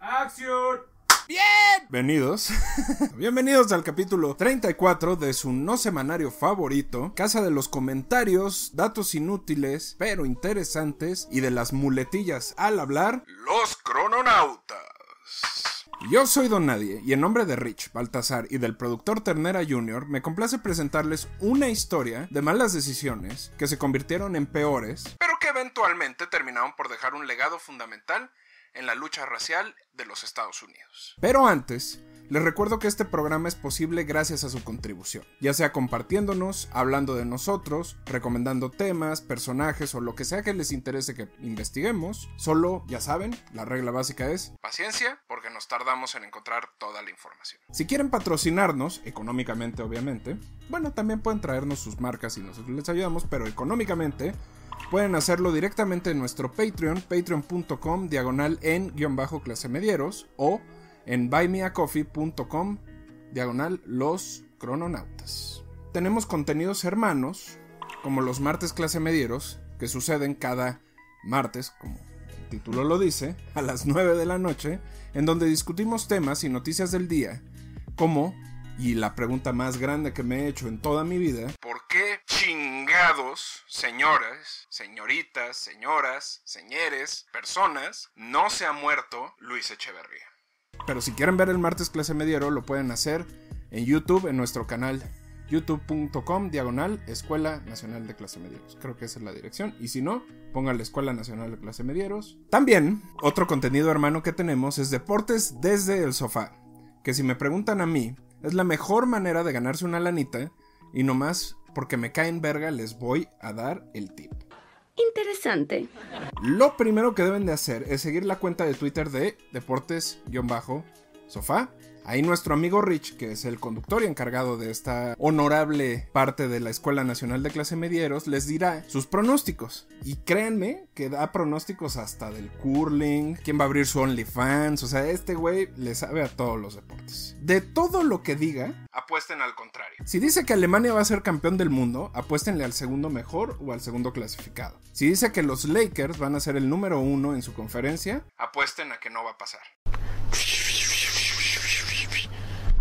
¡Acción! Bienvenidos. Bienvenidos al capítulo 34 de su no semanario favorito, Casa de los comentarios, datos inútiles pero interesantes y de las muletillas al hablar, los crononautas. Yo soy Don Nadie y en nombre de Rich, Baltasar y del productor Ternera Jr. me complace presentarles una historia de malas decisiones que se convirtieron en peores, pero que eventualmente terminaron por dejar un legado fundamental en la lucha racial de los Estados Unidos. Pero antes, les recuerdo que este programa es posible gracias a su contribución, ya sea compartiéndonos, hablando de nosotros, recomendando temas, personajes o lo que sea que les interese que investiguemos. Solo, ya saben, la regla básica es paciencia porque nos tardamos en encontrar toda la información. Si quieren patrocinarnos, económicamente obviamente, bueno, también pueden traernos sus marcas y nosotros les ayudamos, pero económicamente pueden hacerlo directamente en nuestro Patreon, patreon.com diagonal en guion bajo clase medieros o en buymeacoffee.com diagonal los crononautas. Tenemos contenidos hermanos, como los martes clase medieros, que suceden cada martes, como el título lo dice, a las 9 de la noche, en donde discutimos temas y noticias del día, como, y la pregunta más grande que me he hecho en toda mi vida, ¿por qué chingados, señoras, señoritas, señoras, señores, personas, no se ha muerto Luis Echeverría? Pero si quieren ver el martes clase mediero, lo pueden hacer en YouTube, en nuestro canal youtube.com diagonal Escuela Nacional de Clase Medieros. Creo que esa es la dirección. Y si no, pongan la Escuela Nacional de Clase Medieros. También, otro contenido hermano que tenemos es Deportes desde el sofá. Que si me preguntan a mí, es la mejor manera de ganarse una lanita. Y nomás porque me caen verga les voy a dar el tip. Interesante. Lo primero que deben de hacer es seguir la cuenta de Twitter de Deportes-Sofá. Ahí nuestro amigo Rich, que es el conductor y encargado de esta honorable parte de la Escuela Nacional de Clase Medieros, les dirá sus pronósticos. Y créanme que da pronósticos hasta del curling, quién va a abrir su OnlyFans, o sea, este güey le sabe a todos los deportes. De todo lo que diga, apuesten al contrario. Si dice que Alemania va a ser campeón del mundo, apuéstenle al segundo mejor o al segundo clasificado. Si dice que los Lakers van a ser el número uno en su conferencia, apuesten a que no va a pasar.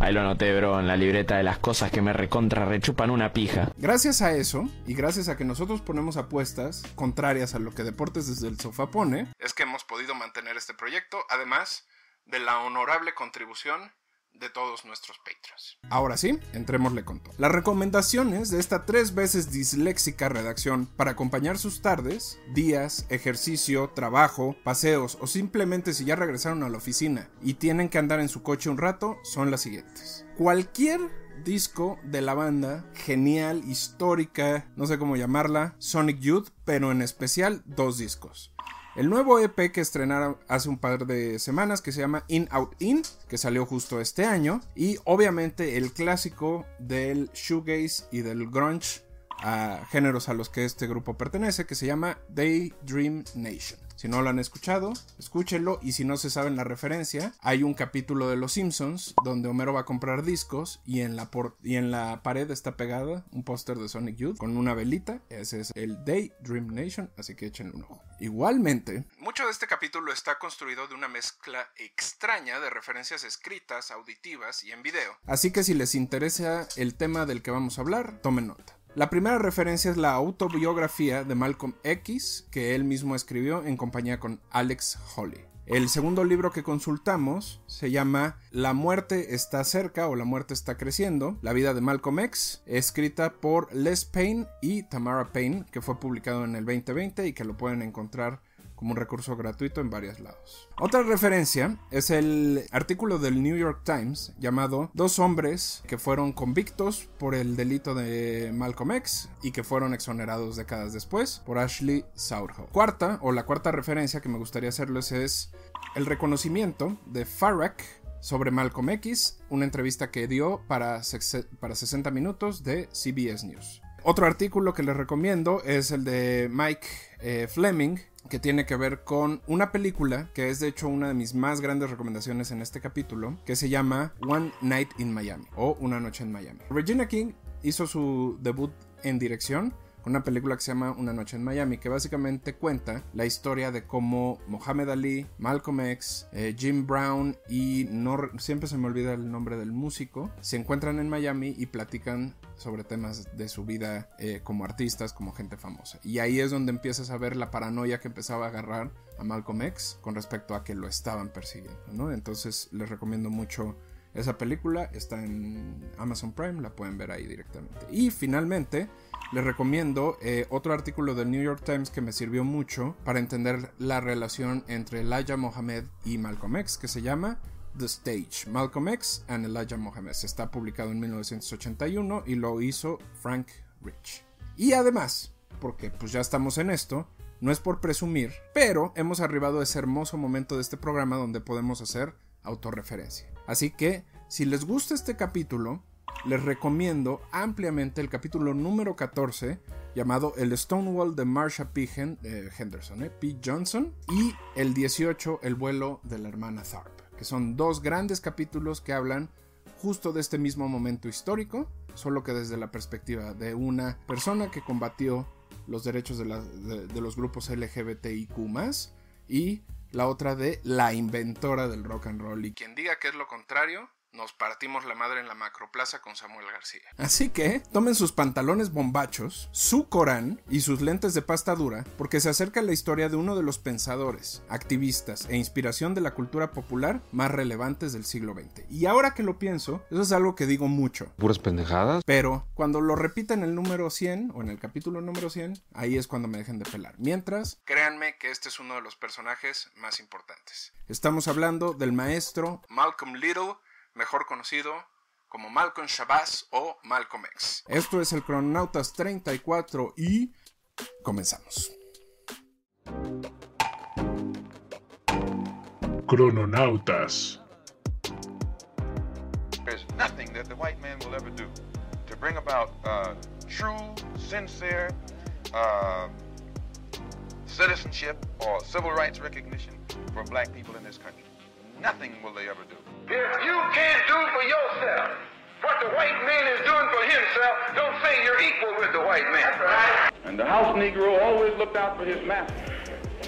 Ahí lo anoté, bro, en la libreta de las cosas que me recontra rechupan una pija. Gracias a eso, y gracias a que nosotros ponemos apuestas contrarias a lo que Deportes desde el sofá pone, es que hemos podido mantener este proyecto, además de la honorable contribución de todos nuestros patrons. Ahora sí, entrémosle con todo. Las recomendaciones de esta tres veces disléxica redacción para acompañar sus tardes, días, ejercicio, trabajo, paseos o simplemente si ya regresaron a la oficina y tienen que andar en su coche un rato son las siguientes. Cualquier disco de la banda, genial, histórica, no sé cómo llamarla, Sonic Youth, pero en especial dos discos. El nuevo EP que estrenaron hace un par de semanas que se llama In Out In, que salió justo este año, y obviamente el clásico del shoegaze y del grunge a géneros a los que este grupo pertenece, que se llama Daydream Nation. Si no lo han escuchado, escúchenlo y si no se saben la referencia, hay un capítulo de Los Simpsons donde Homero va a comprar discos y en la, pared está pegada un póster de Sonic Youth con una velita. Ese es el Daydream Nation, así que échenle un ojo. Igualmente, mucho de este capítulo está construido de una mezcla extraña de referencias escritas, auditivas y en video. Así que si les interesa el tema del que vamos a hablar, tomen nota. La primera referencia es la autobiografía de Malcolm X, que él mismo escribió en compañía con Alex Holly. El segundo libro que consultamos se llama La muerte está cerca o La muerte está creciendo, la vida de Malcolm X, escrita por Les Payne y Tamara Payne, que fue publicado en el 2020 y que lo pueden encontrar como un recurso gratuito en varios lados. Otra referencia es el artículo del New York Times llamado Dos hombres que fueron convictos por el delito de Malcolm X y que fueron exonerados décadas después por Ashley Sourhoe. Cuarta, o la cuarta referencia que me gustaría hacerles es el reconocimiento de Farrak sobre Malcolm X, una entrevista que dio para, para 60 minutos de CBS News. Otro artículo que les recomiendo es el de Mike eh, Fleming, que tiene que ver con una película que es de hecho una de mis más grandes recomendaciones en este capítulo, que se llama One Night in Miami o Una Noche en Miami. Regina King hizo su debut en dirección una película que se llama Una noche en Miami, que básicamente cuenta la historia de cómo Mohamed Ali, Malcolm X, eh, Jim Brown y no, siempre se me olvida el nombre del músico, se encuentran en Miami y platican sobre temas de su vida eh, como artistas, como gente famosa. Y ahí es donde empiezas a ver la paranoia que empezaba a agarrar a Malcolm X con respecto a que lo estaban persiguiendo, ¿no? Entonces les recomiendo mucho esa película, está en Amazon Prime, la pueden ver ahí directamente. Y finalmente les recomiendo eh, otro artículo del New York Times que me sirvió mucho para entender la relación entre Elijah Mohammed y Malcolm X, que se llama The Stage, Malcolm X and Elijah Mohammed. Está publicado en 1981 y lo hizo Frank Rich. Y además, porque pues ya estamos en esto, no es por presumir, pero hemos arribado a ese hermoso momento de este programa donde podemos hacer autorreferencia. Así que, si les gusta este capítulo, les recomiendo ampliamente el capítulo número 14 llamado El Stonewall de Marsha P. Eh, Henderson, eh. Johnson, y el 18 El vuelo de la hermana Tharp, que son dos grandes capítulos que hablan justo de este mismo momento histórico, solo que desde la perspectiva de una persona que combatió los derechos de, de los grupos LGBTIQ y la otra de la inventora del rock and roll. Y quien diga que es lo contrario, nos partimos la madre en la macroplaza con Samuel García. Así que tomen sus pantalones bombachos, su Corán y sus lentes de pasta dura, porque se acerca la historia de uno de los pensadores, activistas e inspiración de la cultura popular más relevantes del siglo XX. Y ahora que lo pienso, eso es algo que digo mucho. Puras pendejadas. Pero cuando lo repita en el número 100 o en el capítulo número 100, ahí es cuando me dejen de pelar. Mientras, créanme que este es uno de los personajes más importantes. Estamos hablando del maestro Malcolm Little mejor conocido como Malcolm Shabazz o Malcolm X. Esto es el Crononautas 34 y comenzamos. Crononautas. There's nothing that the white man will ever do to bring about uh, true, sincere uh, citizenship or civil rights recognition for black people in this country. Nothing will they ever do. If you can't do for yourself what the white man is doing for himself, don't say you're equal with the white man. Right. And the house Negro always looked out for his master.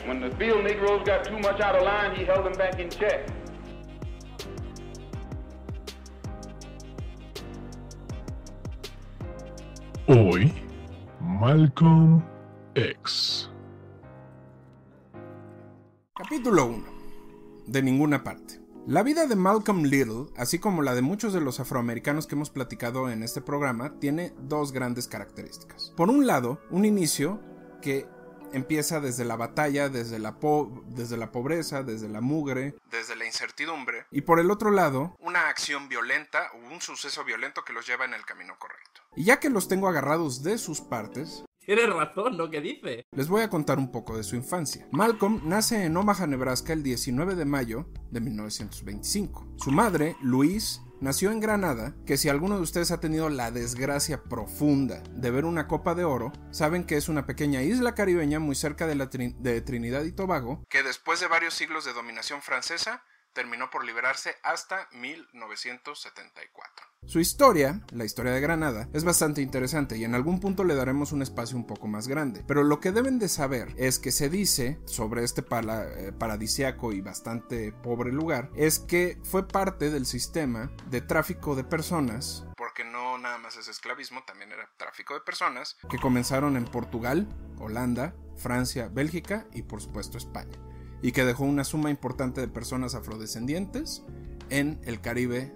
When the field Negroes got too much out of line, he held them back in check. Hoy, Malcolm X. Capítulo 1. De ninguna parte. La vida de Malcolm Little, así como la de muchos de los afroamericanos que hemos platicado en este programa, tiene dos grandes características. Por un lado, un inicio que empieza desde la batalla, desde la, desde la pobreza, desde la mugre, desde la incertidumbre, y por el otro lado, una acción violenta o un suceso violento que los lleva en el camino correcto. Y ya que los tengo agarrados de sus partes, Tienes razón lo que dice. Les voy a contar un poco de su infancia. Malcolm nace en Omaha, Nebraska el 19 de mayo de 1925. Su madre, Louise, nació en Granada, que si alguno de ustedes ha tenido la desgracia profunda de ver una copa de oro, saben que es una pequeña isla caribeña muy cerca de, la de Trinidad y Tobago, que después de varios siglos de dominación francesa, terminó por liberarse hasta 1974. Su historia, la historia de Granada, es bastante interesante y en algún punto le daremos un espacio un poco más grande. Pero lo que deben de saber es que se dice sobre este eh, paradisiaco y bastante pobre lugar, es que fue parte del sistema de tráfico de personas porque no nada más es esclavismo, también era tráfico de personas, que comenzaron en Portugal, Holanda, Francia, Bélgica y por supuesto España y que dejó una suma importante de personas afrodescendientes en el Caribe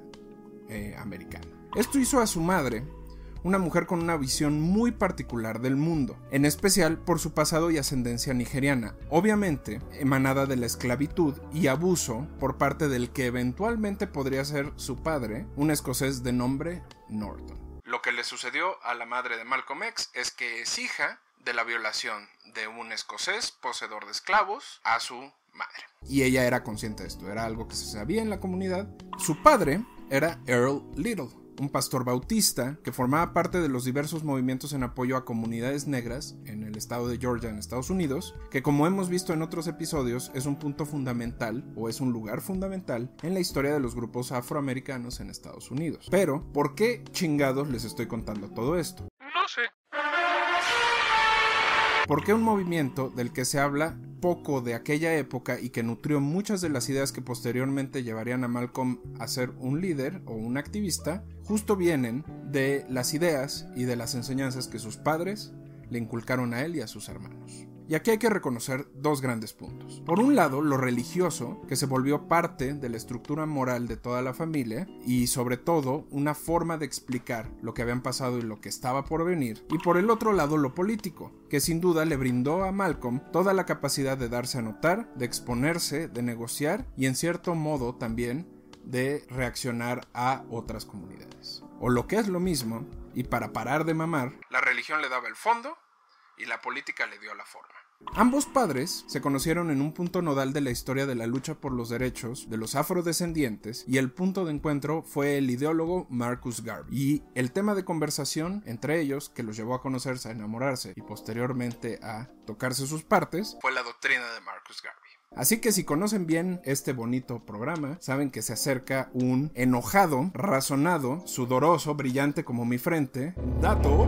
eh, americano. Esto hizo a su madre una mujer con una visión muy particular del mundo, en especial por su pasado y ascendencia nigeriana, obviamente emanada de la esclavitud y abuso por parte del que eventualmente podría ser su padre, un escocés de nombre Norton. Lo que le sucedió a la madre de Malcolm X es que es hija de la violación de un escocés poseedor de esclavos a su madre. Y ella era consciente de esto, era algo que se sabía en la comunidad. Su padre era Earl Little, un pastor bautista que formaba parte de los diversos movimientos en apoyo a comunidades negras en el estado de Georgia en Estados Unidos, que como hemos visto en otros episodios es un punto fundamental o es un lugar fundamental en la historia de los grupos afroamericanos en Estados Unidos. Pero, ¿por qué chingados les estoy contando todo esto? No sé. ¿Por qué un movimiento del que se habla poco de aquella época y que nutrió muchas de las ideas que posteriormente llevarían a Malcolm a ser un líder o un activista, justo vienen de las ideas y de las enseñanzas que sus padres le inculcaron a él y a sus hermanos. Y aquí hay que reconocer dos grandes puntos. Por un lado, lo religioso, que se volvió parte de la estructura moral de toda la familia y sobre todo una forma de explicar lo que habían pasado y lo que estaba por venir. Y por el otro lado, lo político, que sin duda le brindó a Malcolm toda la capacidad de darse a notar, de exponerse, de negociar y en cierto modo también de reaccionar a otras comunidades. O lo que es lo mismo, y para parar de mamar, la religión le daba el fondo y la política le dio la forma. Ambos padres se conocieron en un punto nodal de la historia de la lucha por los derechos de los afrodescendientes y el punto de encuentro fue el ideólogo Marcus Garvey. Y el tema de conversación entre ellos, que los llevó a conocerse, a enamorarse y posteriormente a tocarse sus partes, fue la doctrina de Marcus Garvey. Así que si conocen bien este bonito programa, saben que se acerca un enojado, razonado, sudoroso, brillante como mi frente, dato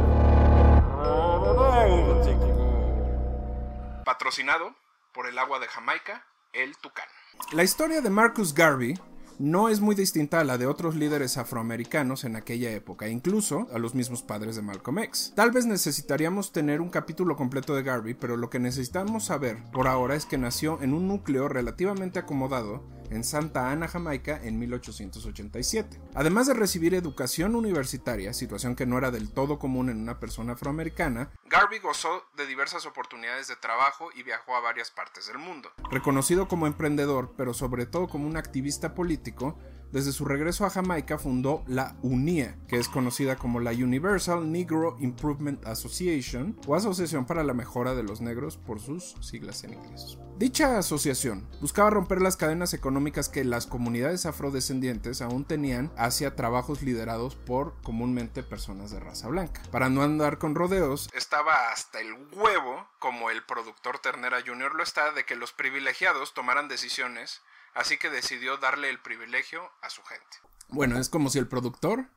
patrocinado por el agua de Jamaica, el Tucán. La historia de Marcus Garvey no es muy distinta a la de otros líderes afroamericanos en aquella época, incluso a los mismos padres de Malcolm X. Tal vez necesitaríamos tener un capítulo completo de Garvey, pero lo que necesitamos saber por ahora es que nació en un núcleo relativamente acomodado en Santa Ana, Jamaica, en 1887. Además de recibir educación universitaria, situación que no era del todo común en una persona afroamericana, Garvey gozó de diversas oportunidades de trabajo y viajó a varias partes del mundo. Reconocido como emprendedor, pero sobre todo como un activista político, desde su regreso a Jamaica fundó la UNIA, que es conocida como la Universal Negro Improvement Association o Asociación para la Mejora de los Negros por sus siglas en inglés. Dicha asociación buscaba romper las cadenas económicas que las comunidades afrodescendientes aún tenían hacia trabajos liderados por comúnmente personas de raza blanca. Para no andar con rodeos, estaba hasta el huevo, como el productor Ternera Jr. lo está, de que los privilegiados tomaran decisiones así que decidió darle el privilegio a su gente. Bueno, es como si el productor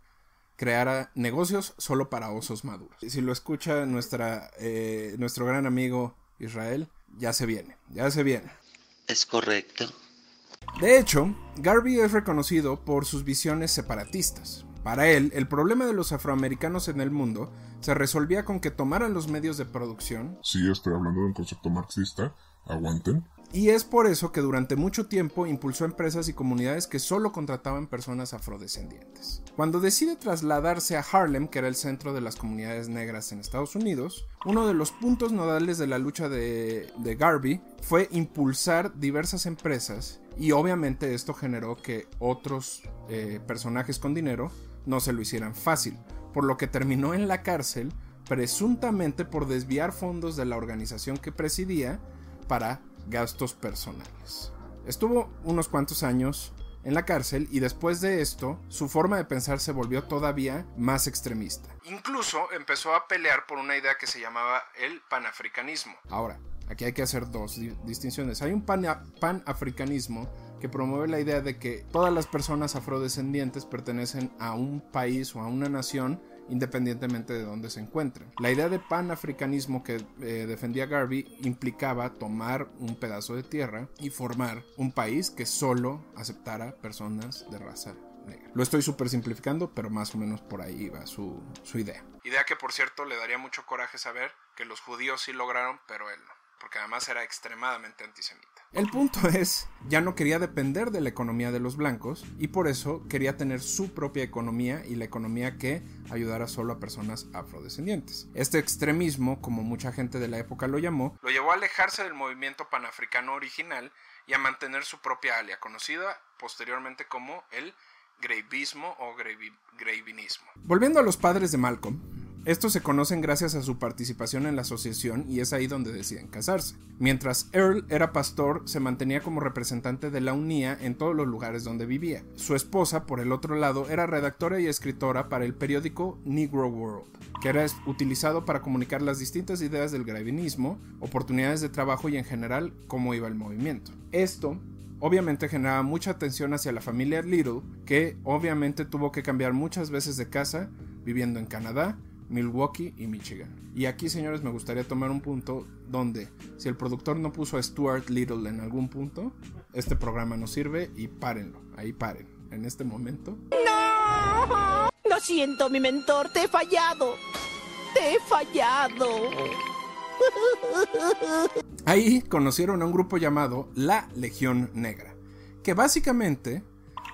creara negocios solo para osos maduros. Si lo escucha nuestra, eh, nuestro gran amigo Israel, ya se viene, ya se viene. Es correcto. De hecho, Garvey es reconocido por sus visiones separatistas. Para él, el problema de los afroamericanos en el mundo se resolvía con que tomaran los medios de producción. Sí, estoy hablando de un concepto marxista. Aguanten. Y es por eso que durante mucho tiempo impulsó empresas y comunidades que solo contrataban personas afrodescendientes. Cuando decide trasladarse a Harlem, que era el centro de las comunidades negras en Estados Unidos, uno de los puntos nodales de la lucha de, Garvey fue impulsar diversas empresas y obviamente esto generó que otros eh, personajes con dinero no se lo hicieran fácil, por lo que terminó en la cárcel presuntamente por desviar fondos de la organización que presidía para gastos personales. Estuvo unos cuantos años en la cárcel y después de esto su forma de pensar se volvió todavía más extremista. Incluso empezó a pelear por una idea que se llamaba el panafricanismo. Ahora, aquí hay que hacer dos distinciones. Hay un panafricanismo que promueve la idea de que todas las personas afrodescendientes pertenecen a un país o a una nación independientemente de dónde se encuentren. La idea de panafricanismo que eh, defendía Garvey implicaba tomar un pedazo de tierra y formar un país que solo aceptara personas de raza negra. Lo estoy súper simplificando, pero más o menos por ahí va su, su idea. Idea que por cierto le daría mucho coraje saber que los judíos sí lograron, pero él no porque además era extremadamente antisemita. El punto es, ya no quería depender de la economía de los blancos y por eso quería tener su propia economía y la economía que ayudara solo a personas afrodescendientes. Este extremismo, como mucha gente de la época lo llamó, lo llevó a alejarse del movimiento panafricano original y a mantener su propia alia, conocida posteriormente como el greivismo o greivinismo. Volviendo a los padres de Malcolm, estos se conocen gracias a su participación en la asociación y es ahí donde deciden casarse. Mientras Earl era pastor, se mantenía como representante de la UNIA en todos los lugares donde vivía. Su esposa, por el otro lado, era redactora y escritora para el periódico Negro World, que era utilizado para comunicar las distintas ideas del gravinismo, oportunidades de trabajo y en general cómo iba el movimiento. Esto obviamente generaba mucha atención hacia la familia Little, que obviamente tuvo que cambiar muchas veces de casa, viviendo en Canadá, Milwaukee y Michigan. Y aquí, señores, me gustaría tomar un punto donde, si el productor no puso a Stuart Little en algún punto, este programa no sirve y párenlo, ahí paren. En este momento. ¡No! Lo siento, mi mentor, te he fallado. Te he fallado. Ahí conocieron a un grupo llamado la Legión Negra, que básicamente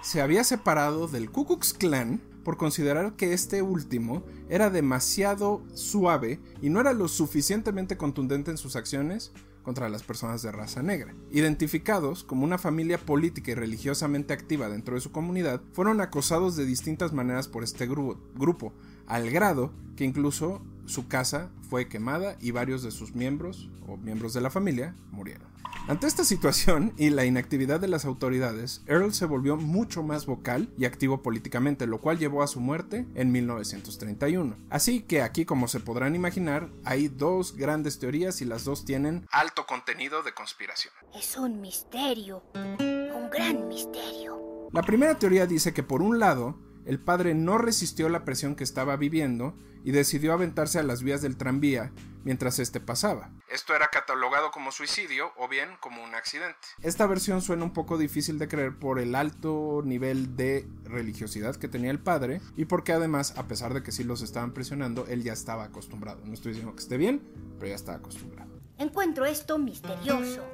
se había separado del Ku Klux Klan por considerar que este último era demasiado suave y no era lo suficientemente contundente en sus acciones contra las personas de raza negra. Identificados como una familia política y religiosamente activa dentro de su comunidad, fueron acosados de distintas maneras por este grupo, al grado que incluso su casa fue quemada y varios de sus miembros o miembros de la familia murieron. Ante esta situación y la inactividad de las autoridades, Earl se volvió mucho más vocal y activo políticamente, lo cual llevó a su muerte en 1931. Así que aquí, como se podrán imaginar, hay dos grandes teorías y las dos tienen alto contenido de conspiración. Es un misterio, un gran misterio. La primera teoría dice que por un lado, el padre no resistió la presión que estaba viviendo y decidió aventarse a las vías del tranvía mientras este pasaba. Esto era catalogado como suicidio o bien como un accidente. Esta versión suena un poco difícil de creer por el alto nivel de religiosidad que tenía el padre y porque además, a pesar de que sí los estaban presionando, él ya estaba acostumbrado. No estoy diciendo que esté bien, pero ya estaba acostumbrado. Encuentro esto misterioso,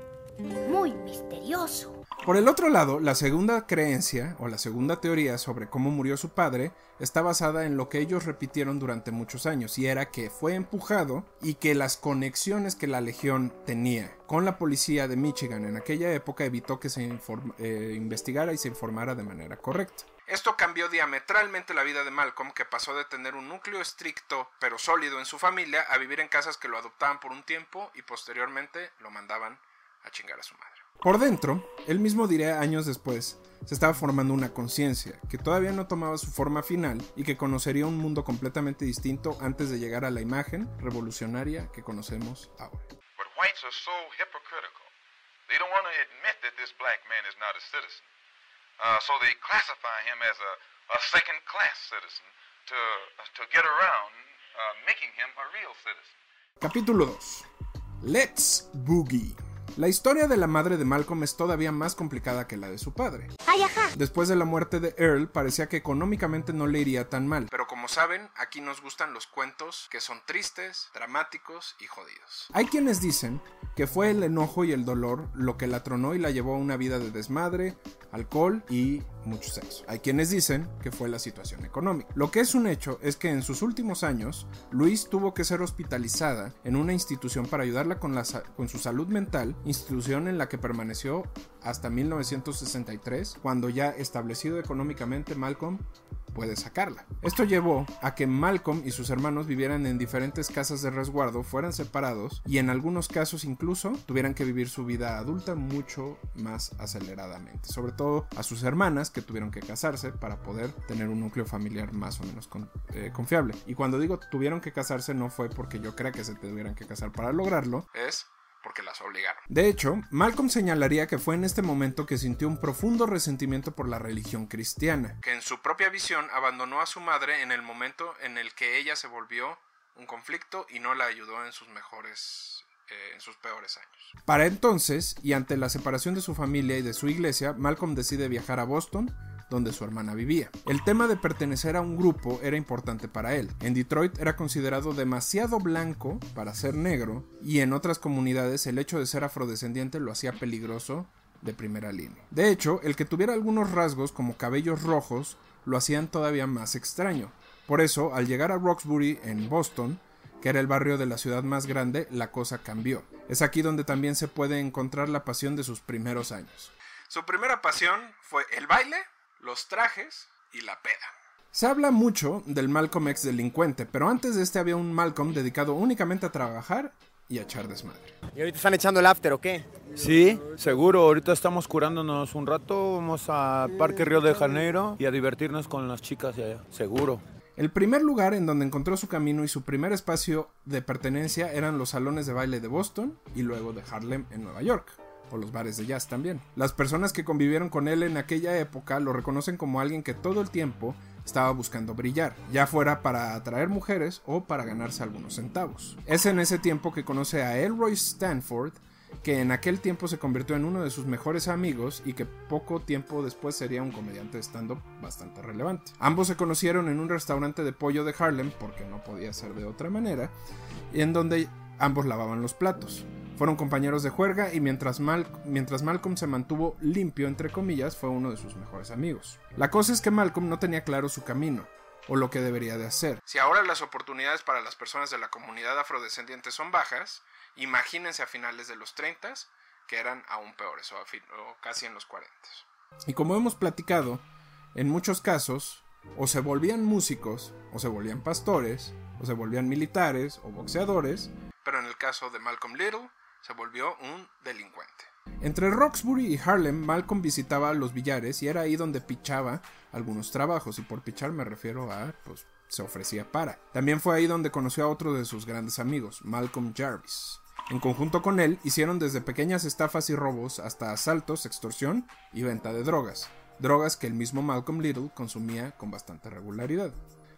muy misterioso. Por el otro lado, la segunda creencia o la segunda teoría sobre cómo murió su padre está basada en lo que ellos repitieron durante muchos años y era que fue empujado y que las conexiones que la legión tenía con la policía de Michigan en aquella época evitó que se eh, investigara y se informara de manera correcta. Esto cambió diametralmente la vida de Malcolm, que pasó de tener un núcleo estricto pero sólido en su familia a vivir en casas que lo adoptaban por un tiempo y posteriormente lo mandaban a chingar a su madre. Por dentro, él mismo diría años después, se estaba formando una conciencia que todavía no tomaba su forma final y que conocería un mundo completamente distinto antes de llegar a la imagen revolucionaria que conocemos ahora. But whites are so hypocritical. They don't want to admit that this black man is not a citizen. So they classify him as a, a second class citizen to, to get around making him a real citizen. Capítulo 2. Let's Boogie. La historia de la madre de Malcolm es todavía más complicada que la de su padre. Después de la muerte de Earl, parecía que económicamente no le iría tan mal. Pero como saben, aquí nos gustan los cuentos que son tristes, dramáticos y jodidos. Hay quienes dicen que fue el enojo y el dolor lo que la tronó y la llevó a una vida de desmadre, alcohol y mucho sexo. Hay quienes dicen que fue la situación económica. Lo que es un hecho es que en sus últimos años, Luis tuvo que ser hospitalizada en una institución para ayudarla con, con su salud mental, institución en la que permaneció hasta 1963, cuando ya establecido económicamente Malcolm puede sacarla. Esto llevó a que Malcolm y sus hermanos vivieran en diferentes casas de resguardo, fueran separados y en algunos casos incluso tuvieran que vivir su vida adulta mucho más aceleradamente. Sobre todo a sus hermanas que tuvieron que casarse para poder tener un núcleo familiar más o menos eh, confiable. Y cuando digo tuvieron que casarse no fue porque yo crea que se tuvieran que casar para lograrlo, es porque las obligaron. De hecho, Malcolm señalaría que fue en este momento que sintió un profundo resentimiento por la religión cristiana, que en su propia visión abandonó a su madre en el momento en el que ella se volvió un conflicto y no la ayudó en sus mejores eh, en sus peores años. Para entonces, y ante la separación de su familia y de su iglesia, Malcolm decide viajar a Boston donde su hermana vivía. El tema de pertenecer a un grupo era importante para él. En Detroit era considerado demasiado blanco para ser negro y en otras comunidades el hecho de ser afrodescendiente lo hacía peligroso de primera línea. De hecho, el que tuviera algunos rasgos como cabellos rojos lo hacían todavía más extraño. Por eso, al llegar a Roxbury en Boston, que era el barrio de la ciudad más grande, la cosa cambió. Es aquí donde también se puede encontrar la pasión de sus primeros años. Su primera pasión fue el baile, los trajes y la peda. Se habla mucho del Malcolm ex delincuente, pero antes de este había un Malcolm dedicado únicamente a trabajar y a echar desmadre. ¿Y ahorita están echando el after o qué? Sí, seguro. Ahorita estamos curándonos un rato. Vamos a Parque Río de Janeiro y a divertirnos con las chicas de allá. Seguro. El primer lugar en donde encontró su camino y su primer espacio de pertenencia eran los salones de baile de Boston y luego de Harlem en Nueva York o los bares de jazz también. Las personas que convivieron con él en aquella época lo reconocen como alguien que todo el tiempo estaba buscando brillar, ya fuera para atraer mujeres o para ganarse algunos centavos. Es en ese tiempo que conoce a Elroy Stanford, que en aquel tiempo se convirtió en uno de sus mejores amigos y que poco tiempo después sería un comediante de stand-up bastante relevante. Ambos se conocieron en un restaurante de pollo de Harlem, porque no podía ser de otra manera, en donde ambos lavaban los platos. Fueron compañeros de juerga y mientras, mientras Malcolm se mantuvo limpio, entre comillas, fue uno de sus mejores amigos. La cosa es que Malcolm no tenía claro su camino o lo que debería de hacer. Si ahora las oportunidades para las personas de la comunidad afrodescendiente son bajas, imagínense a finales de los 30 que eran aún peores o, o casi en los 40. Y como hemos platicado, en muchos casos o se volvían músicos, o se volvían pastores, o se volvían militares o boxeadores, pero en el caso de Malcolm Little se volvió un delincuente. Entre Roxbury y Harlem, Malcolm visitaba los billares y era ahí donde pichaba algunos trabajos, y por pichar me refiero a, pues, se ofrecía para. También fue ahí donde conoció a otro de sus grandes amigos, Malcolm Jarvis. En conjunto con él, hicieron desde pequeñas estafas y robos hasta asaltos, extorsión y venta de drogas, drogas que el mismo Malcolm Little consumía con bastante regularidad.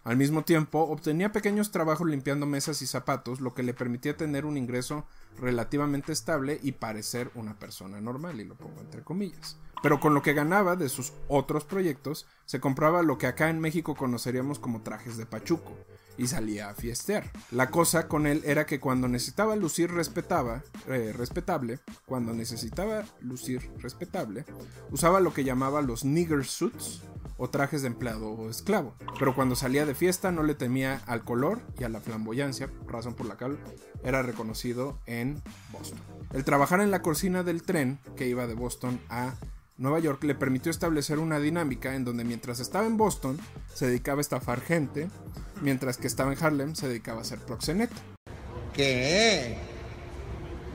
Al mismo tiempo, obtenía pequeños trabajos limpiando mesas y zapatos, lo que le permitía tener un ingreso relativamente estable y parecer una persona normal, y lo pongo entre comillas. Pero con lo que ganaba de sus otros proyectos, se compraba lo que acá en México conoceríamos como trajes de pachuco, y salía a fiestear. La cosa con él era que cuando necesitaba lucir respetaba, eh, respetable, cuando necesitaba lucir respetable, usaba lo que llamaba los nigger suits o trajes de empleado o esclavo. Pero cuando salía de fiesta no le temía al color y a la flamboyancia, razón por la cual era reconocido en Boston. El trabajar en la cocina del tren que iba de Boston a Nueva York le permitió establecer una dinámica en donde mientras estaba en Boston se dedicaba a estafar gente, mientras que estaba en Harlem se dedicaba a ser proxeneta. ¿Qué?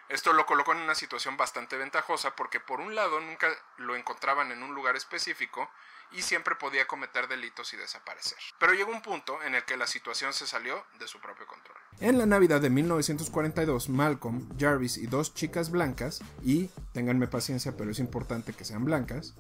Esto lo colocó en una situación bastante ventajosa porque por un lado nunca lo encontraban en un lugar específico y siempre podía cometer delitos y desaparecer. Pero llegó un punto en el que la situación se salió de su propio control. En la Navidad de 1942, Malcolm, Jarvis y dos chicas blancas, y ténganme paciencia, pero es importante que sean blancas,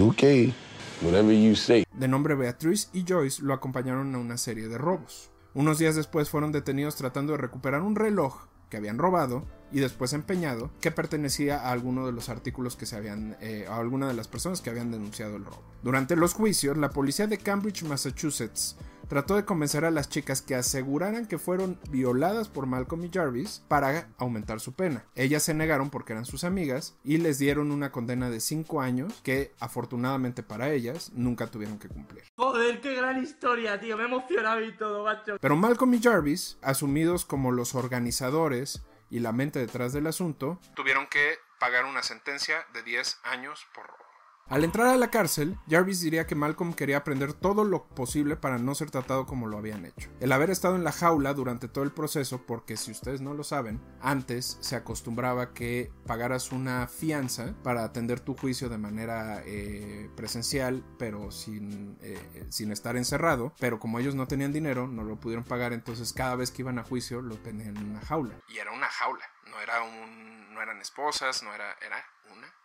okay. Whatever you say. de nombre Beatrice y Joyce, lo acompañaron a una serie de robos. Unos días después fueron detenidos tratando de recuperar un reloj que habían robado y después empeñado que pertenecía a alguno de los artículos que se habían eh, a alguna de las personas que habían denunciado el robo. Durante los juicios, la policía de Cambridge, Massachusetts, trató de convencer a las chicas que aseguraran que fueron violadas por Malcolm y Jarvis para aumentar su pena. Ellas se negaron porque eran sus amigas y les dieron una condena de 5 años que, afortunadamente para ellas, nunca tuvieron que cumplir. Joder, qué gran historia, tío, me he emocionado y todo, macho. Pero Malcolm y Jarvis, asumidos como los organizadores y la mente detrás del asunto, tuvieron que pagar una sentencia de 10 años por robo. Al entrar a la cárcel, Jarvis diría que Malcolm quería aprender todo lo posible para no ser tratado como lo habían hecho. El haber estado en la jaula durante todo el proceso, porque si ustedes no lo saben, antes se acostumbraba que pagaras una fianza para atender tu juicio de manera eh, presencial, pero sin, eh, sin estar encerrado. Pero como ellos no tenían dinero, no lo pudieron pagar, entonces cada vez que iban a juicio lo tenían en una jaula. Y era una jaula, no era un, no eran esposas, no era, era una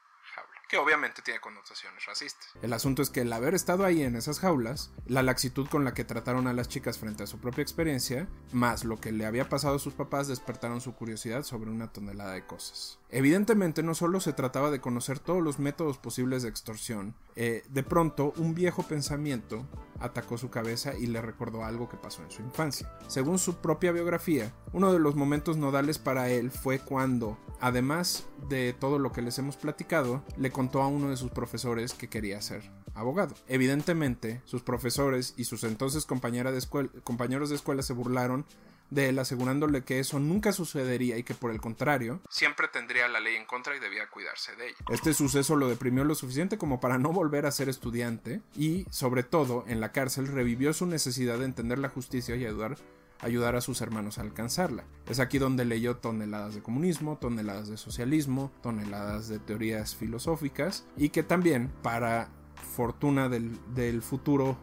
que obviamente tiene connotaciones racistas. El asunto es que el haber estado ahí en esas jaulas, la laxitud con la que trataron a las chicas frente a su propia experiencia, más lo que le había pasado a sus papás despertaron su curiosidad sobre una tonelada de cosas. Evidentemente no solo se trataba de conocer todos los métodos posibles de extorsión, eh, de pronto un viejo pensamiento atacó su cabeza y le recordó algo que pasó en su infancia. Según su propia biografía, uno de los momentos nodales para él fue cuando, además de todo lo que les hemos platicado, le contó a uno de sus profesores que quería ser abogado. Evidentemente, sus profesores y sus entonces compañeros de escuela se burlaron de él asegurándole que eso nunca sucedería y que por el contrario siempre tendría la ley en contra y debía cuidarse de ella. Este suceso lo deprimió lo suficiente como para no volver a ser estudiante y sobre todo en la cárcel revivió su necesidad de entender la justicia y ayudar ayudar a sus hermanos a alcanzarla. Es aquí donde leyó toneladas de comunismo, toneladas de socialismo, toneladas de teorías filosóficas y que también, para fortuna del, del futuro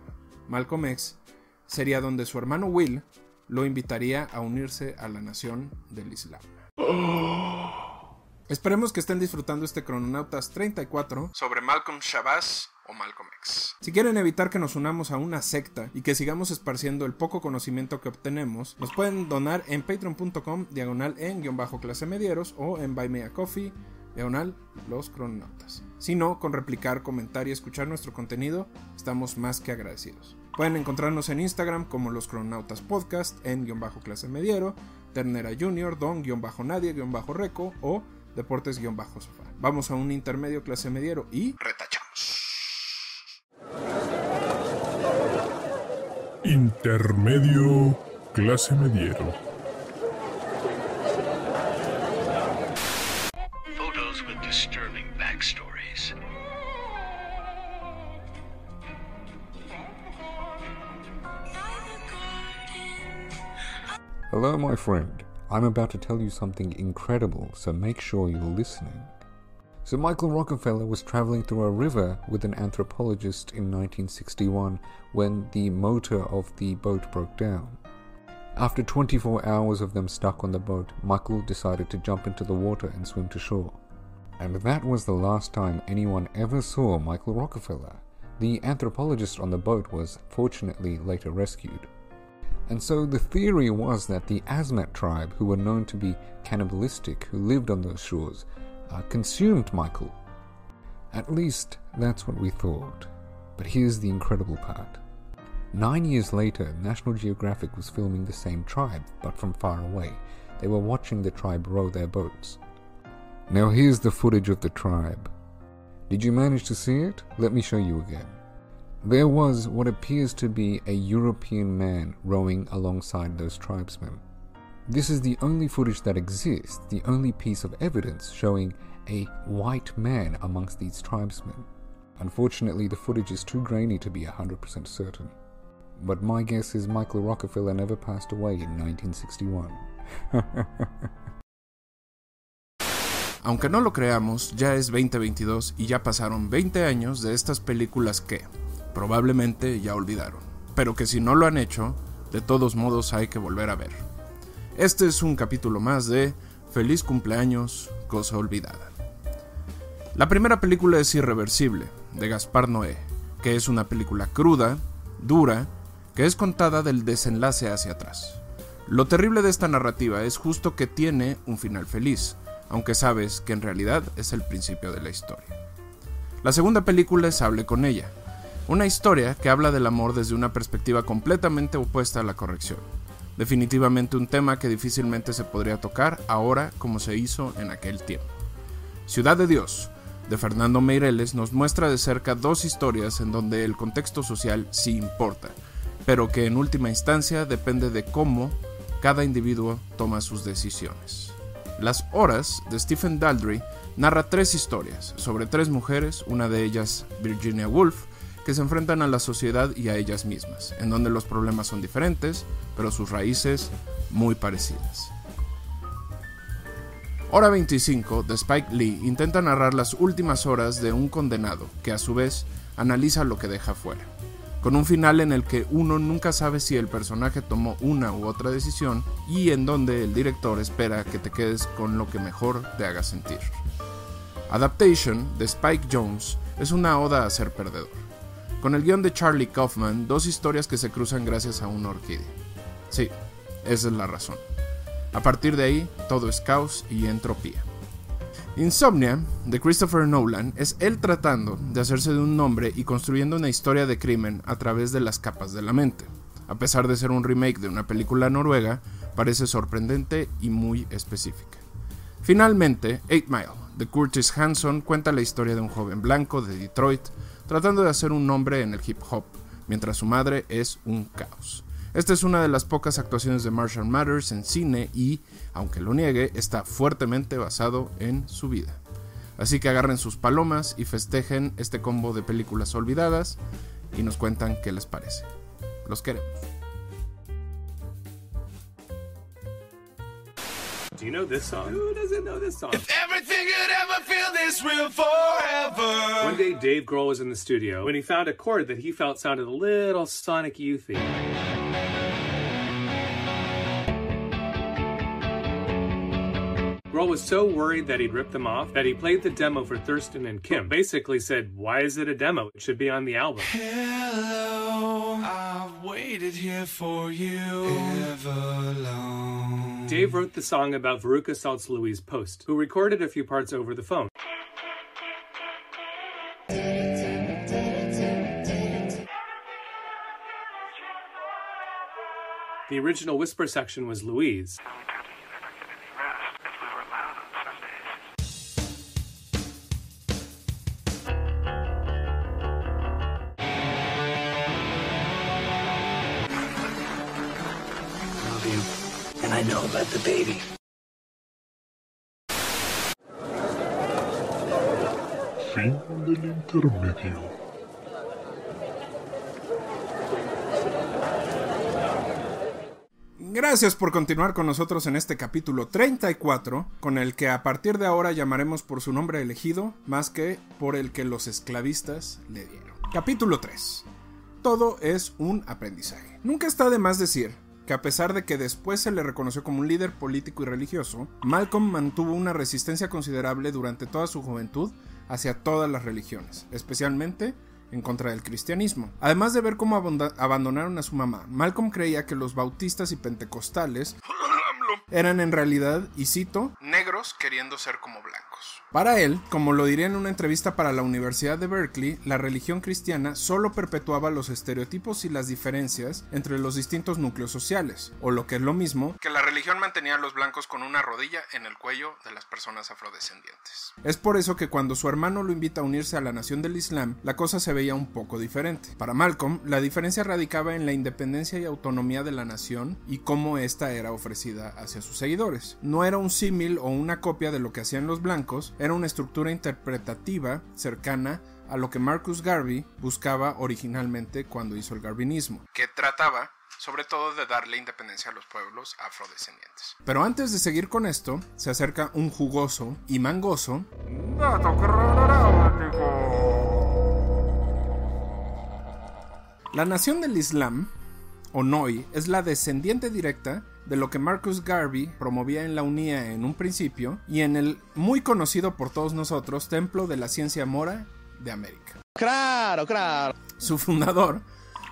Malcolm X, sería donde su hermano Will lo invitaría a unirse a la nación del Islam. Esperemos que estén disfrutando este Crononautas 34 sobre Malcolm Shabazz o Malcolm X. Si quieren evitar que nos unamos a una secta y que sigamos esparciendo el poco conocimiento que obtenemos, nos pueden donar en patreon.com diagonal en guion bajo clase medieros o en buy me a coffee diagonal los crononautas. Si no, con replicar, comentar y escuchar nuestro contenido, estamos más que agradecidos. Pueden encontrarnos en Instagram como los crononautas podcast en guion bajo clase mediero, Ternera Junior, Don guion bajo nadie guion bajo reco o deportes guion bajo sofá. Vamos a un intermedio clase mediero y retachamos. Intermedio clase mediero. Hello, my friend. I'm about to tell you something incredible, so make sure you're listening. So, Michael Rockefeller was traveling through a river with an anthropologist in 1961 when the motor of the boat broke down. After 24 hours of them stuck on the boat, Michael decided to jump into the water and swim to shore. And that was the last time anyone ever saw Michael Rockefeller. The anthropologist on the boat was fortunately later rescued. And so the theory was that the Asmat tribe, who were known to be cannibalistic, who lived on those shores, uh, consumed Michael. At least that's what we thought. But here's the incredible part. Nine years later, National Geographic was filming the same tribe, but from far away. They were watching the tribe row their boats. Now here's the footage of the tribe. Did you manage to see it? Let me show you again. There was what appears to be a European man rowing alongside those tribesmen. This is the only footage that exists, the only piece of evidence showing a white man amongst these tribesmen. Unfortunately, the footage is too grainy to be 100% certain. But my guess is Michael Rockefeller never passed away in 1961. Aunque no lo creamos, ya es 2022 y ya pasaron 20 años de estas películas que probablemente ya olvidaron, pero que si no lo han hecho, de todos modos hay que volver a ver. Este es un capítulo más de Feliz cumpleaños, cosa olvidada. La primera película es Irreversible, de Gaspar Noé, que es una película cruda, dura, que es contada del desenlace hacia atrás. Lo terrible de esta narrativa es justo que tiene un final feliz, aunque sabes que en realidad es el principio de la historia. La segunda película es Hable con ella, una historia que habla del amor desde una perspectiva completamente opuesta a la corrección. Definitivamente un tema que difícilmente se podría tocar ahora como se hizo en aquel tiempo. Ciudad de Dios, de Fernando Meireles, nos muestra de cerca dos historias en donde el contexto social sí importa, pero que en última instancia depende de cómo cada individuo toma sus decisiones. Las Horas de Stephen Daldry narra tres historias sobre tres mujeres, una de ellas Virginia Woolf, que se enfrentan a la sociedad y a ellas mismas, en donde los problemas son diferentes, pero sus raíces muy parecidas. Hora 25 de Spike Lee intenta narrar las últimas horas de un condenado, que a su vez analiza lo que deja fuera, con un final en el que uno nunca sabe si el personaje tomó una u otra decisión y en donde el director espera que te quedes con lo que mejor te haga sentir. Adaptation de Spike Jones es una oda a ser perdedor con el guion de Charlie Kaufman, dos historias que se cruzan gracias a una orquídea. Sí, esa es la razón. A partir de ahí, todo es caos y entropía. Insomnia, de Christopher Nolan, es él tratando de hacerse de un nombre y construyendo una historia de crimen a través de las capas de la mente. A pesar de ser un remake de una película noruega, parece sorprendente y muy específica. Finalmente, 8 Mile, de Curtis Hanson, cuenta la historia de un joven blanco de Detroit tratando de hacer un nombre en el hip hop, mientras su madre es un caos. Esta es una de las pocas actuaciones de Marshall Matters en cine y, aunque lo niegue, está fuertemente basado en su vida. Así que agarren sus palomas y festejen este combo de películas olvidadas y nos cuentan qué les parece. Los queremos. Do you know this song? Who doesn't know this song? If everything could ever feel this real forever. One day, Dave Grohl was in the studio when he found a chord that he felt sounded a little Sonic Youthy. Grohl was so worried that he'd rip them off that he played the demo for Thurston and Kim. Basically said, Why is it a demo? It should be on the album. Hello, I've waited here for you ever long. Dave wrote the song about Veruca Salt's Louise Post, who recorded a few parts over the phone. The original whisper section was Louise. Gracias por continuar con nosotros en este capítulo 34, con el que a partir de ahora llamaremos por su nombre elegido, más que por el que los esclavistas le dieron. Capítulo 3. Todo es un aprendizaje. Nunca está de más decir que a pesar de que después se le reconoció como un líder político y religioso, Malcolm mantuvo una resistencia considerable durante toda su juventud hacia todas las religiones, especialmente en contra del cristianismo. Además de ver cómo abandonaron a su mamá, Malcolm creía que los bautistas y pentecostales eran en realidad, y cito, negros queriendo ser como blancos. Para él, como lo diría en una entrevista para la Universidad de Berkeley, la religión cristiana solo perpetuaba los estereotipos y las diferencias entre los distintos núcleos sociales, o lo que es lo mismo, que la religión mantenía a los blancos con una rodilla en el cuello de las personas afrodescendientes. Es por eso que cuando su hermano lo invita a unirse a la nación del Islam, la cosa se veía un poco diferente. Para Malcolm, la diferencia radicaba en la independencia y autonomía de la nación y cómo ésta era ofrecida hacia sus seguidores. No era un símil o una copia de lo que hacían los blancos, era una estructura interpretativa cercana a lo que Marcus Garvey buscaba originalmente cuando hizo el garvinismo, que trataba sobre todo de darle independencia a los pueblos afrodescendientes. Pero antes de seguir con esto, se acerca un jugoso y mangoso dato La nación del Islam, o Noi, es la descendiente directa de lo que Marcus Garvey promovía en la UNIA en un principio y en el muy conocido por todos nosotros Templo de la Ciencia Mora de América. Claro, claro. Su fundador,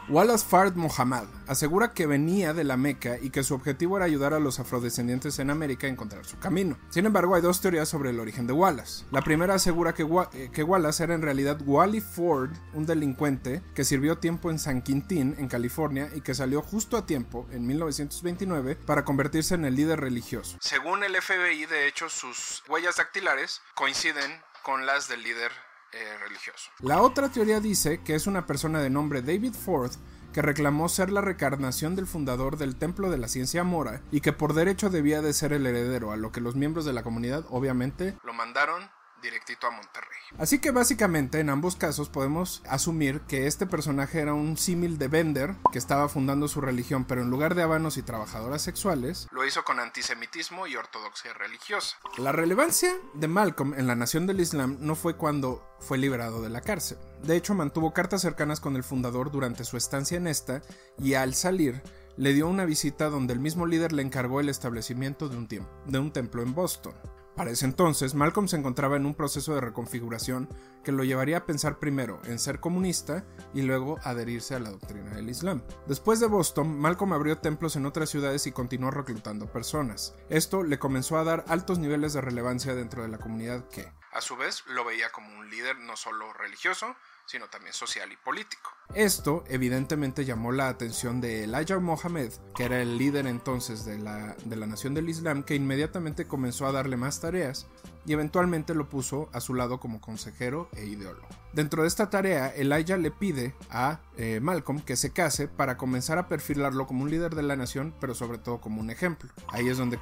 Wallace Fard Mohammad asegura que venía de la Meca y que su objetivo era ayudar a los afrodescendientes en América a encontrar su camino. Sin embargo, hay dos teorías sobre el origen de Wallace. La primera asegura que, eh, Wallace era en realidad Wally Ford, un delincuente que sirvió tiempo en San Quintín, en California, y que salió justo a tiempo, en 1929, para convertirse en el líder religioso. Según el FBI, de hecho, sus huellas dactilares coinciden con las del líder eh, religioso. La otra teoría dice que es una persona de nombre David Ford que reclamó ser la reencarnación del fundador del Templo de la Ciencia Mora y que por derecho debía de ser el heredero, a lo que los miembros de la comunidad obviamente lo mandaron directito a Monterrey. Así que básicamente en ambos casos podemos asumir que este personaje era un símil de Bender que estaba fundando su religión, pero en lugar de habanos y trabajadoras sexuales, lo hizo con antisemitismo y ortodoxia religiosa. La relevancia de Malcolm en la nación del Islam no fue cuando fue liberado de la cárcel. De hecho, mantuvo cartas cercanas con el fundador durante su estancia en esta y al salir le dio una visita donde el mismo líder le encargó el establecimiento de un, de un templo en Boston. Para ese entonces, Malcolm se encontraba en un proceso de reconfiguración que lo llevaría a pensar primero en ser comunista y luego adherirse a la doctrina del Islam. Después de Boston, Malcolm abrió templos en otras ciudades y continuó reclutando personas. Esto le comenzó a dar altos niveles de relevancia dentro de la comunidad que, a su vez, lo veía como un líder no solo religioso, sino también social y político. Esto evidentemente llamó la atención de Elijah Mohammed, que era el líder entonces de la, de la nación del Islam, que inmediatamente comenzó a darle más tareas y eventualmente lo puso a su lado como consejero e ideólogo. Dentro de esta tarea, Elijah le pide a eh, Malcolm que se case para comenzar a perfilarlo como un líder de la nación, pero sobre todo como un ejemplo. Ahí es donde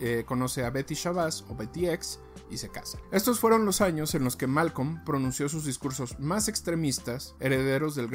eh, conoce a Betty Shabazz o Betty X, y se casan. Estos fueron los años en los que Malcolm pronunció sus discursos más extremistas, herederos del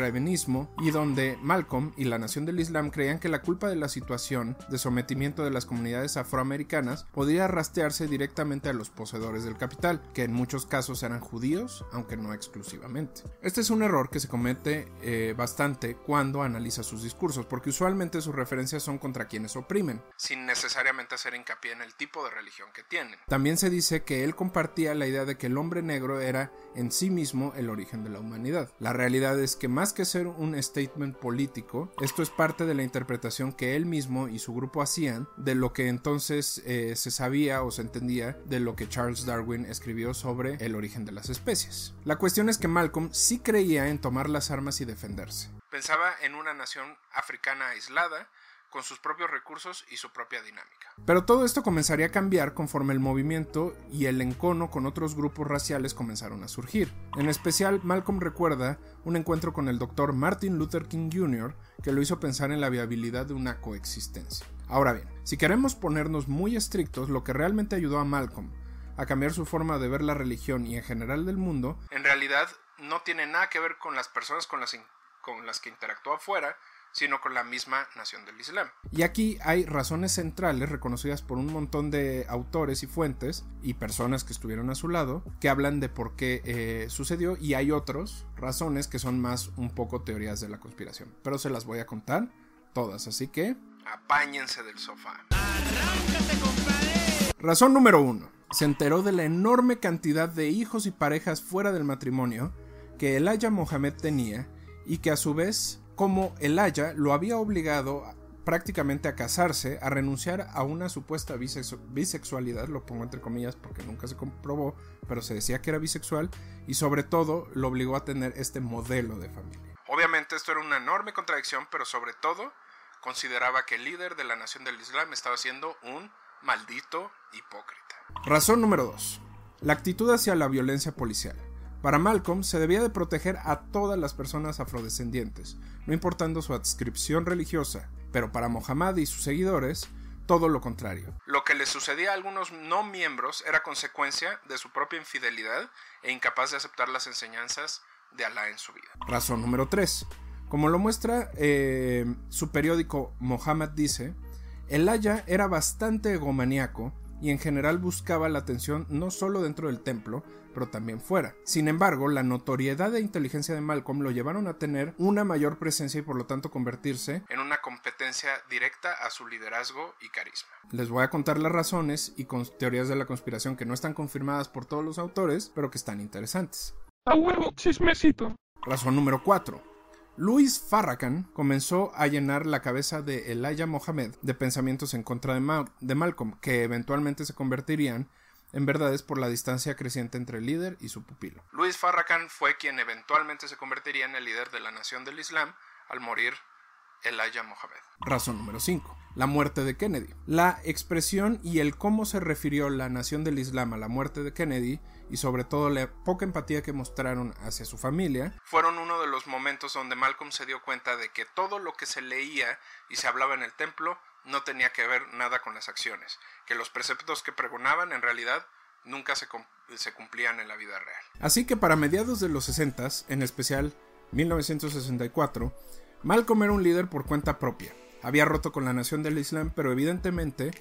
y donde Malcolm y la Nación del Islam creían que la culpa de la situación de sometimiento de las comunidades afroamericanas podría rastrearse directamente a los poseedores del capital, que en muchos casos eran judíos, aunque no exclusivamente. Este es un error que se comete eh, bastante cuando analiza sus discursos, porque usualmente sus referencias son contra quienes oprimen, sin necesariamente hacer hincapié en el tipo de religión que tienen. También se dice que él compartía la idea de que el hombre negro era en sí mismo el origen de la humanidad. La realidad es que más que ser un statement político, esto es parte de la interpretación que él mismo y su grupo hacían de lo que entonces eh, se sabía o se entendía de lo que Charles Darwin escribió sobre el origen de las especies. La cuestión es que Malcolm sí creía en tomar las armas y defenderse. Pensaba en una nación africana aislada, con sus propios recursos y su propia dinámica. Pero todo esto comenzaría a cambiar conforme el movimiento y el encono con otros grupos raciales comenzaron a surgir. En especial, Malcolm recuerda un encuentro con el doctor Martin Luther King Jr. que lo hizo pensar en la viabilidad de una coexistencia. Ahora bien, si queremos ponernos muy estrictos, lo que realmente ayudó a Malcolm a cambiar su forma de ver la religión y en general del mundo, en realidad no tiene nada que ver con las personas con las, con las que interactúa afuera, sino con la misma nación del Islam. Y aquí hay razones centrales reconocidas por un montón de autores y fuentes y personas que estuvieron a su lado que hablan de por qué eh, sucedió y hay otras razones que son más un poco teorías de la conspiración. Pero se las voy a contar todas, así que apáñense del sofá. Razón número uno. Se enteró de la enorme cantidad de hijos y parejas fuera del matrimonio que Elijah Mohammed tenía y que a su vez como Elijah lo había obligado prácticamente a casarse, a renunciar a una supuesta bisexualidad, lo pongo entre comillas porque nunca se comprobó, pero se decía que era bisexual, y sobre todo lo obligó a tener este modelo de familia. Obviamente esto era una enorme contradicción, pero sobre todo consideraba que el líder de la nación del Islam estaba siendo un maldito hipócrita. Razón número 2. La actitud hacia la violencia policial. Para Malcolm se debía de proteger a todas las personas afrodescendientes, no importando su adscripción religiosa, pero para Mohammad y sus seguidores, todo lo contrario. Lo que le sucedía a algunos no miembros era consecuencia de su propia infidelidad e incapaz de aceptar las enseñanzas de Alá en su vida. Razón número 3. Como lo muestra eh, su periódico Mohammed dice, el Aya era bastante egomaníaco y en general buscaba la atención no solo dentro del templo, pero también fuera. Sin embargo, la notoriedad e inteligencia de Malcolm lo llevaron a tener una mayor presencia y por lo tanto convertirse en una competencia directa a su liderazgo y carisma. Les voy a contar las razones y con teorías de la conspiración que no están confirmadas por todos los autores, pero que están interesantes. A huevo, chismecito. Razón número 4. Louis Farrakhan comenzó a llenar la cabeza de Elijah Mohammed de pensamientos en contra de, de, Malcolm, que eventualmente se convertirían en verdades por la distancia creciente entre el líder y su pupilo. Louis Farrakhan fue quien eventualmente se convertiría en el líder de la nación del Islam al morir Elijah Mohammed. Razón número 5. La muerte de Kennedy. La expresión y el cómo se refirió la nación del Islam a la muerte de Kennedy y sobre todo la poca empatía que mostraron hacia su familia fueron uno de los momentos donde Malcolm se dio cuenta de que todo lo que se leía y se hablaba en el templo no tenía que ver nada con las acciones, que los preceptos que pregonaban en realidad nunca se, se cumplían en la vida real. Así que para mediados de los 60, en especial 1964, Malcolm era un líder por cuenta propia. Había roto con la nación del Islam, pero evidentemente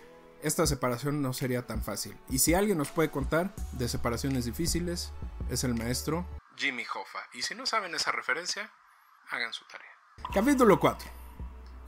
esta separación no sería tan fácil. Y si alguien nos puede contar de separaciones difíciles, es el maestro Jimmy Hoffa. Y si no saben esa referencia, hagan su tarea. Capítulo 4.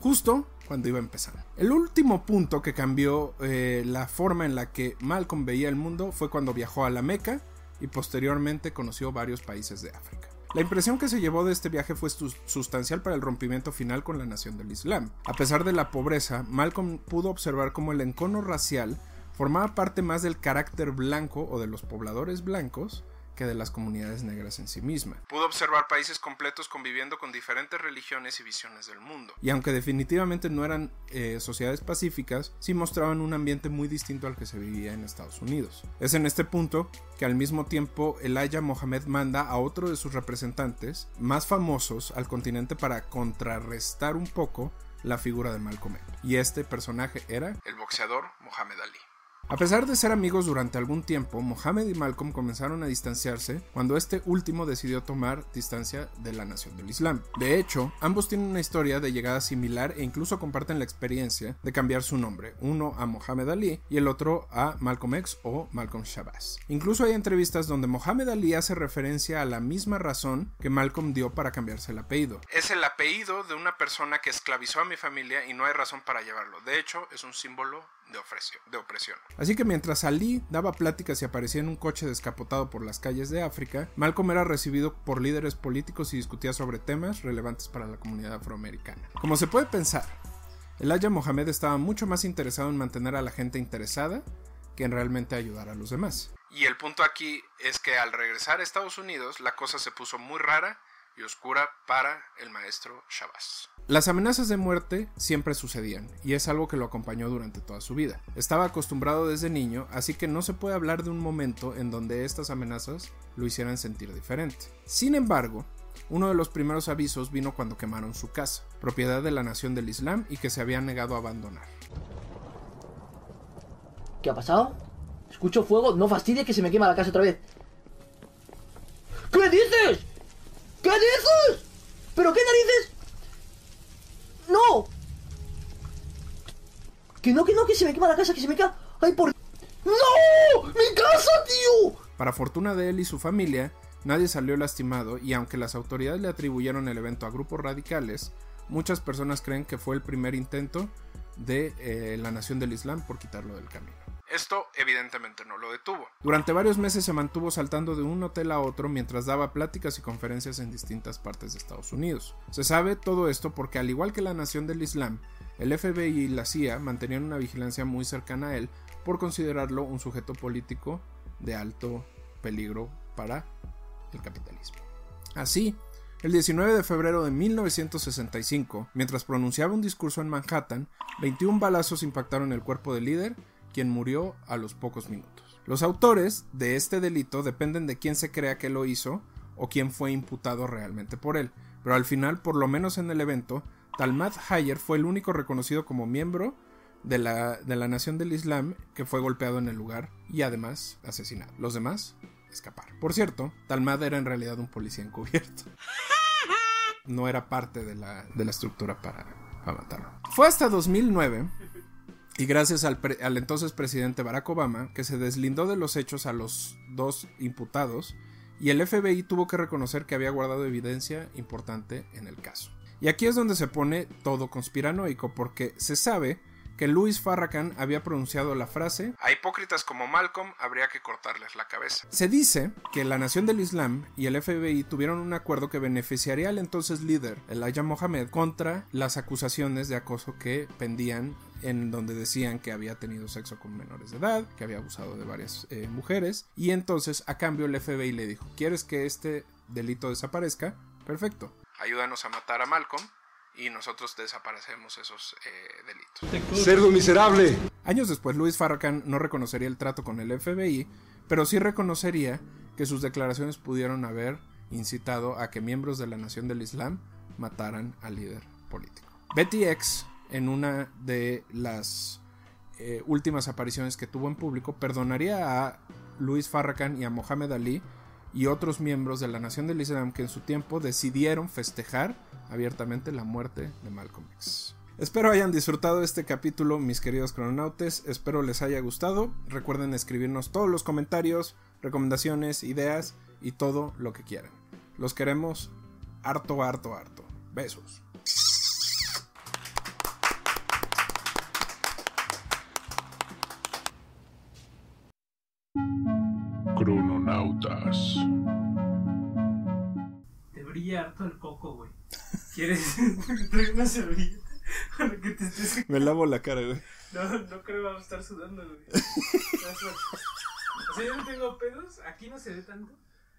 Justo cuando iba a empezar. El último punto que cambió eh, la forma en la que Malcolm veía el mundo fue cuando viajó a la Meca y posteriormente conoció varios países de África. La impresión que se llevó de este viaje fue sustancial para el rompimiento final con la nación del Islam. A pesar de la pobreza, Malcolm pudo observar cómo el encono racial formaba parte más del carácter blanco o de los pobladores blancos que de las comunidades negras en sí misma. Pudo observar países completos conviviendo con diferentes religiones y visiones del mundo. Y aunque definitivamente no eran eh, sociedades pacíficas, sí mostraban un ambiente muy distinto al que se vivía en Estados Unidos. Es en este punto que al mismo tiempo Elijah Mohammed manda a otro de sus representantes más famosos al continente para contrarrestar un poco la figura de Malcolm X. Y este personaje era el boxeador Mohammed Ali. A pesar de ser amigos durante algún tiempo, Mohammed y Malcolm comenzaron a distanciarse cuando este último decidió tomar distancia de la nación del Islam. De hecho, ambos tienen una historia de llegada similar e incluso comparten la experiencia de cambiar su nombre, uno a Mohammed Ali y el otro a Malcolm X o Malcolm Shabazz. Incluso hay entrevistas donde Mohammed Ali hace referencia a la misma razón que Malcolm dio para cambiarse el apellido. Es el apellido de una persona que esclavizó a mi familia y no hay razón para llevarlo. De hecho, es un símbolo de, de opresión. Así que mientras Ali daba pláticas y aparecía en un coche descapotado por las calles de África, Malcolm era recibido por líderes políticos y discutía sobre temas relevantes para la comunidad afroamericana. Como se puede pensar, Elijah Mohamed estaba mucho más interesado en mantener a la gente interesada que en realmente ayudar a los demás. Y el punto aquí es que al regresar a Estados Unidos la cosa se puso muy rara y oscura para el maestro Shabazz. Las amenazas de muerte siempre sucedían, y es algo que lo acompañó durante toda su vida. Estaba acostumbrado desde niño, así que no se puede hablar de un momento en donde estas amenazas lo hicieran sentir diferente. Sin embargo, uno de los primeros avisos vino cuando quemaron su casa, propiedad de la nación del Islam y que se había negado a abandonar. ¿Qué ha pasado? Escucho fuego, no fastidie que se me quema la casa otra vez. ¿Qué dices? ¿Qué? ¿Pero qué narices? ¡No! Que no, que no, que se me quema la casa, que se me quema. ¡Ay, por. ¡No! ¡Mi casa, tío! Para fortuna de él y su familia, nadie salió lastimado y aunque las autoridades le atribuyeron el evento a grupos radicales, muchas personas creen que fue el primer intento de eh, la nación del Islam por quitarlo del camino. Esto evidentemente no lo detuvo. Durante varios meses se mantuvo saltando de un hotel a otro mientras daba pláticas y conferencias en distintas partes de Estados Unidos. Se sabe todo esto porque al igual que la Nación del Islam, el FBI y la CIA mantenían una vigilancia muy cercana a él por considerarlo un sujeto político de alto peligro para el capitalismo. Así, el 19 de febrero de 1965, mientras pronunciaba un discurso en Manhattan, 21 balazos impactaron el cuerpo del líder quien murió a los pocos minutos. Los autores de este delito dependen de quién se crea que lo hizo o quién fue imputado realmente por él, pero al final, por lo menos en el evento, Talmat Hayer fue el único reconocido como miembro de la, de la Nación del Islam que fue golpeado en el lugar y además asesinado. Los demás escaparon. Por cierto, Talmad era en realidad un policía encubierto. No era parte de la, de la estructura para, para matarlo. Fue hasta 2009 y gracias al, al, entonces presidente Barack Obama, que se deslindó de los hechos a los dos imputados, y el FBI tuvo que reconocer que había guardado evidencia importante en el caso. Y aquí es donde se pone todo conspiranoico, porque se sabe que Louis Farrakhan había pronunciado la frase A hipócritas como Malcolm habría que cortarles la cabeza. Se dice que la Nación del Islam y el FBI tuvieron un acuerdo que beneficiaría al entonces líder Elijah Mohammed contra las acusaciones de acoso que pendían en donde decían que había tenido sexo con menores de edad, que había abusado de varias eh, mujeres, y entonces a cambio el FBI le dijo, ¿quieres que este delito desaparezca? Perfecto, ayúdanos a matar a Malcolm y nosotros desaparecemos esos eh, delitos. ¡Cerdo miserable! Años después, Luis Farrakhan no reconocería el trato con el FBI, pero sí reconocería que sus declaraciones pudieron haber incitado a que miembros de la Nación del Islam mataran al líder político. Betty X en una de las eh, últimas apariciones que tuvo en público, perdonaría a Luis Farrakhan y a Mohammed Ali y otros miembros de la Nación del Islam que en su tiempo decidieron festejar abiertamente la muerte de Malcolm X. Espero hayan disfrutado este capítulo, mis queridos crononautes. Espero les haya gustado. Recuerden escribirnos todos los comentarios, recomendaciones, ideas y todo lo que quieran. Los queremos harto, harto, harto. Besos. Crononautas. Te brilla harto el coco, güey. ¿Quieres traer una servilleta? Para que te estés... Me lavo la cara, güey. No, no creo que vamos a estar sudando, güey. O sea, yo no tengo pedos, aquí no se ve tanto.